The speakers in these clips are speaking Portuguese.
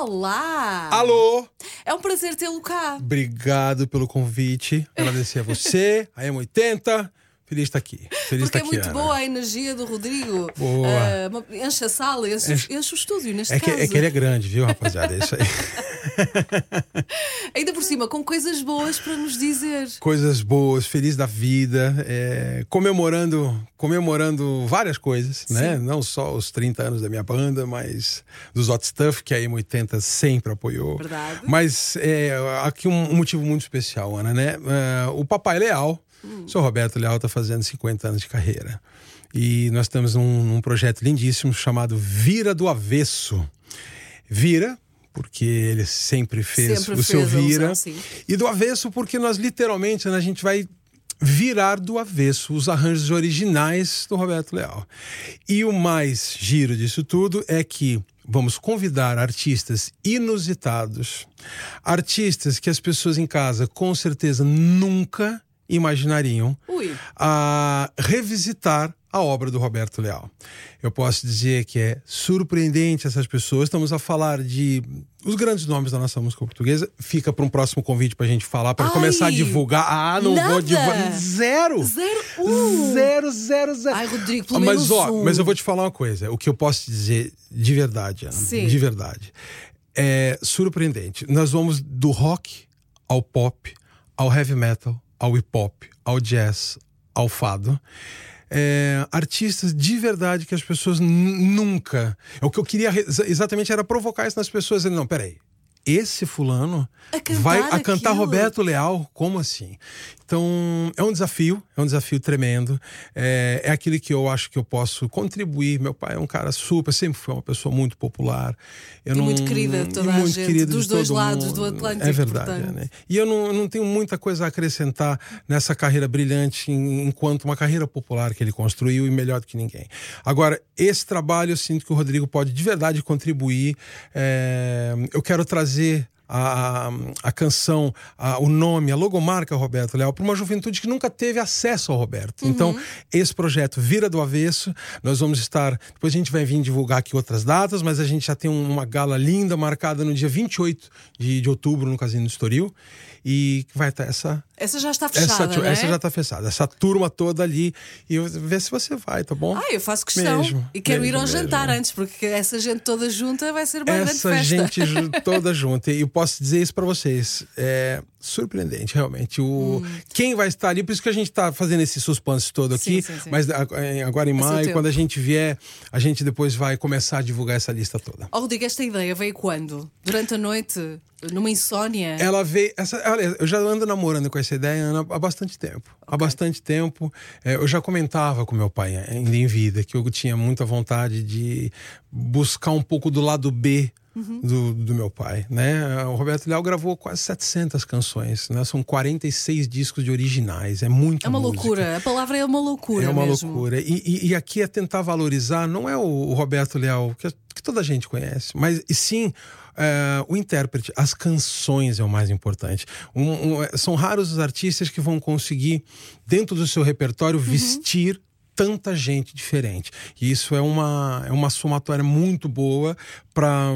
Olá! Alô! É um prazer tê-lo cá. Obrigado pelo convite. Agradecer a você, a M80. Feliz de estar aqui. Feliz Porque é aqui, muito boa a energia do Rodrigo. Boa. Uma- enche a sala, enche, Enche- enche o estúdio, neste É que, caso. é que ele é grande, viu, rapaziada? É isso aí. Ainda por cima, com coisas boas para nos dizer. Coisas boas, feliz da vida, é, comemorando, comemorando várias coisas, né? Não só os 30 anos da minha banda, mas dos Hot Stuff, que a M80 sempre apoiou. Verdade. Mas é, aqui um, um motivo muito especial, Ana, né? É, o Papai Leal, o senhor Roberto Leal, está fazendo 50 anos de carreira. E nós temos um, um projeto lindíssimo chamado Vira do Avesso. Vira, porque ele sempre fez Sempre o seu fez alusão, Vira. sim. E do avesso, porque nós literalmente né, a gente vai virar do avesso os arranjos originais do Roberto Leal. E o mais giro disso tudo é que vamos convidar artistas inusitados, artistas que as pessoas em casa com certeza nunca imaginariam Ui. a revisitar a obra do Roberto Leal. Eu posso dizer que é surpreendente essas pessoas. Estamos a falar de os grandes nomes da nossa música portuguesa. Fica para um próximo convite para a gente falar, para começar a divulgar. Ah, não nada. vou divulgar. Zero! Zero, uh. Zero, zero, zero. Ai, Rodrigo, pelo mas, menos ó, um. mas eu vou te falar uma coisa. O que eu posso te dizer de verdade, Ana, Sim. de verdade, é surpreendente. Nós vamos do rock ao pop, ao heavy metal, ao hip hop, ao jazz, ao fado. É, artistas de verdade que as pessoas nunca. O que eu queria exatamente era provocar isso nas pessoas. Não, peraí. Esse fulano A vai a cantar aquilo. Roberto Leal? Como assim? Então, é um desafio, é um desafio tremendo. É, é aquilo que eu acho que eu posso contribuir. Meu pai é um cara super, sempre foi uma pessoa muito popular. Eu E não- muito querida toda e a muito gente, dos dois lados mundo. do Atlântico, É verdade, portanto. né? E eu não, eu não tenho muita coisa a acrescentar nessa carreira brilhante em- enquanto uma carreira popular que ele construiu e melhor do que ninguém. Agora, esse trabalho eu sinto que o Rodrigo pode de verdade contribuir. É, eu quero trazer fazer a, a canção, a- o nome, a logomarca Roberto Leal para uma juventude que nunca teve acesso ao Roberto. Então, esse projeto vira do avesso. Nós vamos estar. Depois a gente vai vir divulgar aqui outras datas, mas a gente já tem um- uma gala linda marcada no dia 28 de, de outubro no Casino do Estoril. E vai estar essa. Essa já está Essa, fechada, não é? essa já está fechada. Essa turma toda ali. E eu- vê se você vai, tá bom? Ah, eu faço questão. Mesmo, e quero ir mesmo, ao mesmo. jantar antes, porque essa gente toda junta vai ser uma grande essa festa. gente ju- toda junta. E eu posso dizer isso para vocês. É surpreendente, realmente. O, Quem vai estar ali, por isso que a gente está fazendo esse suspense todo aqui. Sim, sim, sim. Mas em- agora em seu maio, quando a gente vier, a gente depois vai começar a divulgar essa lista toda. Oh, Rodrigo, esta ideia veio quando? Durante a noite? Numa insónia? Ela veio. Essa, olha, eu já ando namorando com essa ideia Ana, há bastante tempo. Há bastante tempo. É, eu já comentava com meu pai, ainda em vida, que eu tinha muita vontade de buscar um pouco do lado B. Do, do meu pai, né? O Roberto Leal gravou quase 700 canções, né? São 46 discos de originais, é muita É uma música. loucura. A palavra é uma loucura É uma mesmo. loucura. E, e- e aqui é tentar valorizar, não é o, o Roberto Leal, que, que toda a gente conhece, mas e sim é, o intérprete. As canções é o mais importante. Um- um- são raros os artistas que vão conseguir, dentro do seu repertório, Uhum. vestir tanta gente diferente. E isso é uma, é uma somatória muito boa para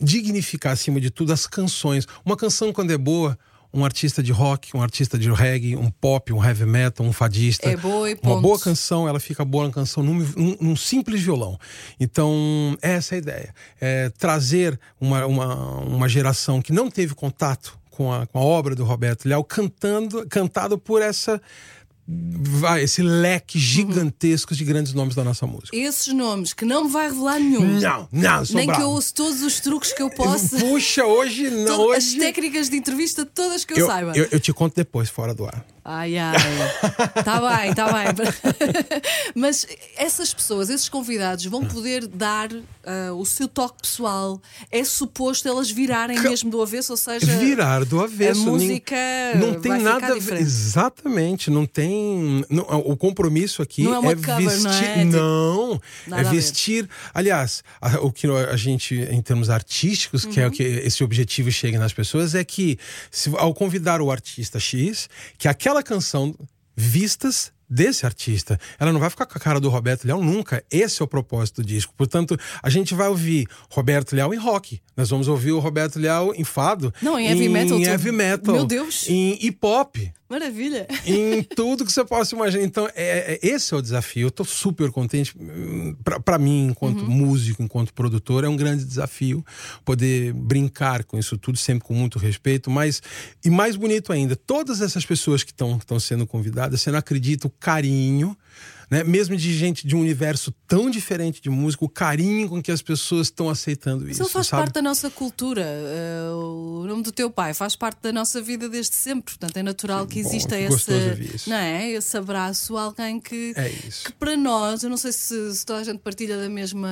dignificar, acima de tudo, as canções. Uma canção, quando é boa, um artista de rock, um artista de reggae, um pop, um heavy metal, um fadista. É boa e Uma ponto. boa canção, ela fica boa na canção num, num- num simples violão. Então, essa é a ideia. É trazer uma, uma, uma geração que não teve contato com a, com a obra do Roberto Leal, cantando, cantado por essa. Vai, esse leque gigantesco de grandes nomes da nossa música. Esses nomes que não me vai revelar nenhum. Não, não, sou Nem que bravo. eu ouço todos os truques que eu posso. Puxa, hoje não. Todas as Hoje... técnicas de entrevista, todas que eu, Eu, saiba. eu, eu te conto depois, fora do ar. Ai, ai. Tá bem, tá bem. Mas essas pessoas, esses convidados, vão poder dar ah, o seu toque pessoal. É suposto elas virarem mesmo do avesso, ou seja, virar do avesso. a música não tem vai nada a ver. Exatamente, não tem. não- o compromisso aqui Não é uma é cover, vestir. não é? Tipo, Não, é vestir. Aliás, a- o que a gente, em termos artísticos, que Uhum. é o que esse objetivo chega nas pessoas, é que se, ao convidar o artista X, que aquela canção vistas desse artista. Ela não vai ficar com a cara do Roberto Leal nunca. Esse é o propósito do disco. Portanto, a gente vai ouvir Roberto Leal em rock. Nós vamos ouvir o Roberto Leal em fado. Não, em heavy metal. Em heavy metal. Meu Deus. Em hip hop. Maravilha. Em tudo que você possa imaginar. Então, é, é esse é o desafio. Eu tô super contente. para mim, enquanto uhum. músico, enquanto produtor, é um grande desafio poder brincar com isso tudo, sempre com muito respeito. Mas, e mais bonito ainda, todas essas pessoas que estão sendo convidadas, você não acredita o carinho né? Mesmo de gente de um universo tão diferente de música, o carinho com que as pessoas estão aceitando isso. Isso faz sabe? parte da nossa cultura. Uh, o nome do teu pai faz parte da nossa vida desde sempre. Portanto, é natural que, que exista bom, esse, não é? esse abraço a alguém que, é que para nós, eu não sei se, se toda a gente partilha da mesma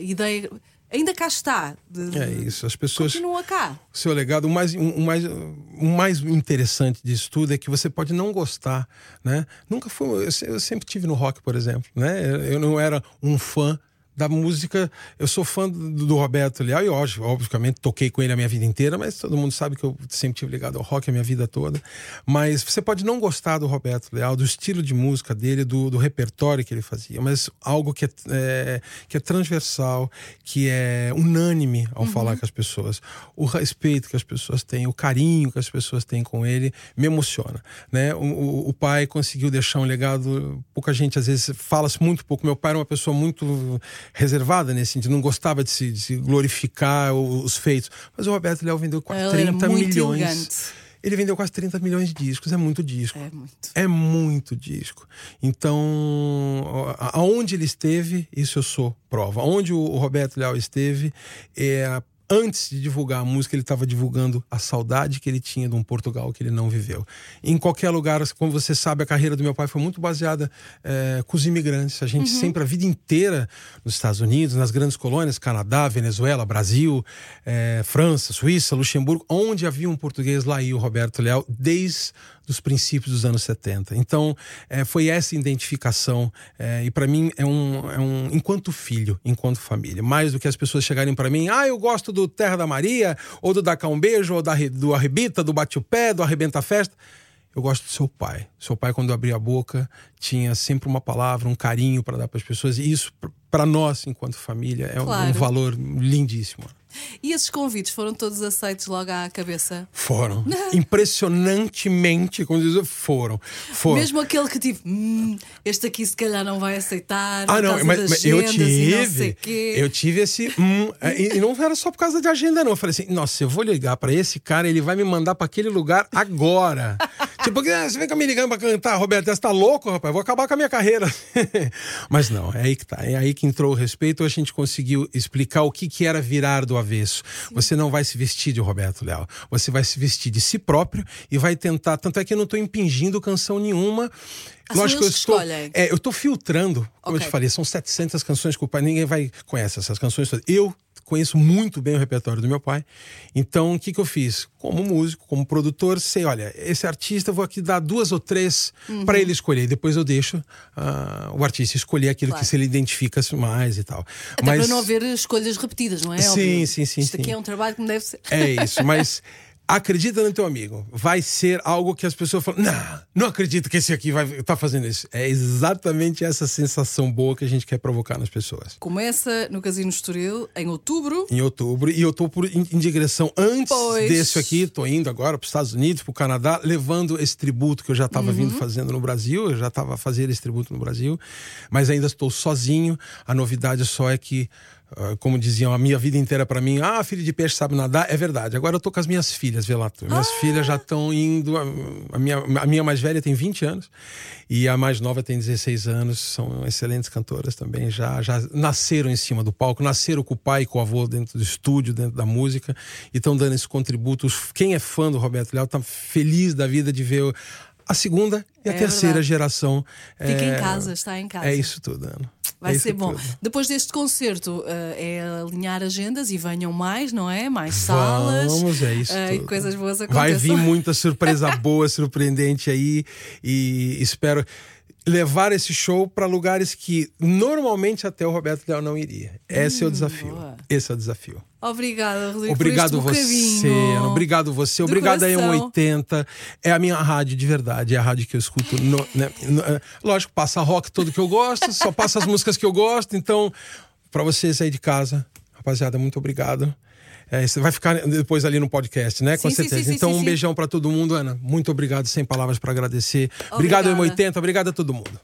ideia ainda cá está. É isso, as pessoas. Continua cá. O seu legado, o mais, o, mais, o mais interessante disso tudo é que você pode não gostar, né? Nunca foi. Eu sempre tive no rock, por exemplo, né? Eu não era um fã da música. Eu sou fã do, do Roberto Leal e, obviamente, toquei com ele a minha vida inteira, mas todo mundo sabe que eu sempre tive ligado ao rock a minha vida toda. Mas você pode não gostar do Roberto Leal, do estilo de música dele, do, do repertório que ele fazia, mas algo que é, é, que é transversal, que é unânime ao uhum. falar com as pessoas. O respeito que as pessoas têm, o carinho que as pessoas têm com ele, me emociona. Né? O, o, o pai conseguiu deixar um legado, pouca gente às vezes fala-se muito pouco. Meu pai era uma pessoa muito reservada nesse sentido, não gostava de se, de se glorificar os feitos. Mas o Roberto Leal vendeu quase Ela 30 milhões. Ele vendeu quase 30 milhões de discos, é muito disco. É muito. É muito disco. Então, aonde ele esteve, isso eu sou prova. Onde o Roberto Leal esteve, é antes de divulgar a música, ele estava divulgando a saudade que ele tinha de um Portugal que ele não viveu. Em qualquer lugar, como você sabe, a carreira do meu pai foi muito baseada é, com os imigrantes. A gente uhum. sempre, a vida inteira, nos Estados Unidos, nas grandes colônias, Canadá, Venezuela, Brasil, é, França, Suíça, Luxemburgo, onde havia um português, lá ia o Roberto Leal, desde dos princípios dos anos 70. Então, é, foi essa identificação. É, e para mim, é um, é um. Enquanto filho, enquanto família. Mais do que as pessoas chegarem para mim, ah, eu gosto do Terra da Maria, ou do Dá um Beijo, ou da, do Arrebita, do Bate o Pé, do Arrebenta a Festa. Eu gosto do seu pai. Seu pai, quando abria a boca, tinha sempre uma palavra, um carinho para dar para as pessoas. E isso, para nós, enquanto família, é claro. um, um valor lindíssimo. E esses convites foram todos aceitos logo à cabeça? Foram. Impressionantemente, como diz, foram. foram. Mesmo aquele que tipo, hum, este aqui se calhar não vai aceitar. Ah, não, mas, mas eu tive. Eu tive esse. Hum, e, e não era só por causa de agenda, não. Eu falei assim: nossa, eu vou ligar para esse cara, ele vai me mandar para aquele lugar agora. tipo, ah, você vem me ligando pra cantar, Roberto, você tá louco, rapaz? Vou acabar com a minha carreira. mas não, é aí que tá. É aí que entrou o respeito, a gente conseguiu explicar o que, que era virar do avesso. Você não vai se vestir de Roberto Leal. Você vai se vestir de si próprio e vai tentar. Tanto é que eu não estou impingindo canção nenhuma. As Lógico que eu estou, é, eu estou filtrando, como okay. eu te falei, são 700 canções que o pai ninguém vai conhece essas canções. Eu conheço muito bem o repertório do meu pai. Então, o que, que eu fiz? Como músico, como produtor, sei, olha, esse artista, eu vou aqui dar duas ou três uhum. para ele escolher. Depois eu deixo uh, o artista escolher aquilo claro. que se ele identifica mais e tal. Até mas... para não haver escolhas repetidas, não é? Sim, Óbvio. sim, sim. Isto sim. aqui é um trabalho que não deve ser. É isso, mas. acredita no teu amigo. Vai ser algo que as pessoas falam: não, não acredito que esse aqui vai estar tá fazendo isso. É exatamente essa sensação boa que a gente quer provocar nas pessoas. Começa no Casino Estoril em outubro. Em outubro. E eu estou em, em, direção antes pois. desse aqui. Estou indo agora para os Estados Unidos, para o Canadá, levando esse tributo que eu já estava uhum. vindo fazendo no Brasil. Eu já estava fazendo esse tributo no Brasil. Mas ainda estou sozinho. A novidade só é que como diziam a minha vida inteira para mim, ah, filho de peixe sabe nadar, é verdade. Agora eu tô com as minhas filhas, lá. Minhas ah. filhas já estão indo. A minha, a minha mais velha tem 20 anos e a mais nova tem 16 anos. São excelentes cantoras também. Já, já nasceram em cima do palco, nasceram com o pai e com o avô dentro do estúdio, dentro da música e estão dando esse contributo. Quem é fã do Roberto Leal tá feliz da vida de ver a segunda e a é terceira verdade. geração. Fica é... em casa, está em casa. É isso tudo, Ana. Vai é ser bom. Tudo. Depois deste concerto uh, é alinhar agendas e venham mais, não é? Mais salas. Vamos, é isso. Uh, e coisas boas aconteçam. Vai vir muita surpresa boa, surpreendente aí. E espero. Levar esse show para lugares que normalmente até o Roberto Leal não iria. Esse hum, é o hum, desafio. Boa. Esse é o desafio. Obrigada, Rodrigo. Obrigado você, Ana. Obrigado você. Obrigado aí, 80. É a minha rádio de verdade. É a rádio que eu escuto. No, né, no, é, lógico, passa rock todo que eu gosto, só passa as músicas que eu gosto. Então, para vocês aí de casa, rapaziada, muito obrigado. É, você vai ficar depois ali no podcast, né? Com sim, certeza. Sim, sim, então, um beijão para todo mundo, Ana. Muito obrigado, sem palavras para agradecer. Obrigado, M80. Obrigado a todo mundo.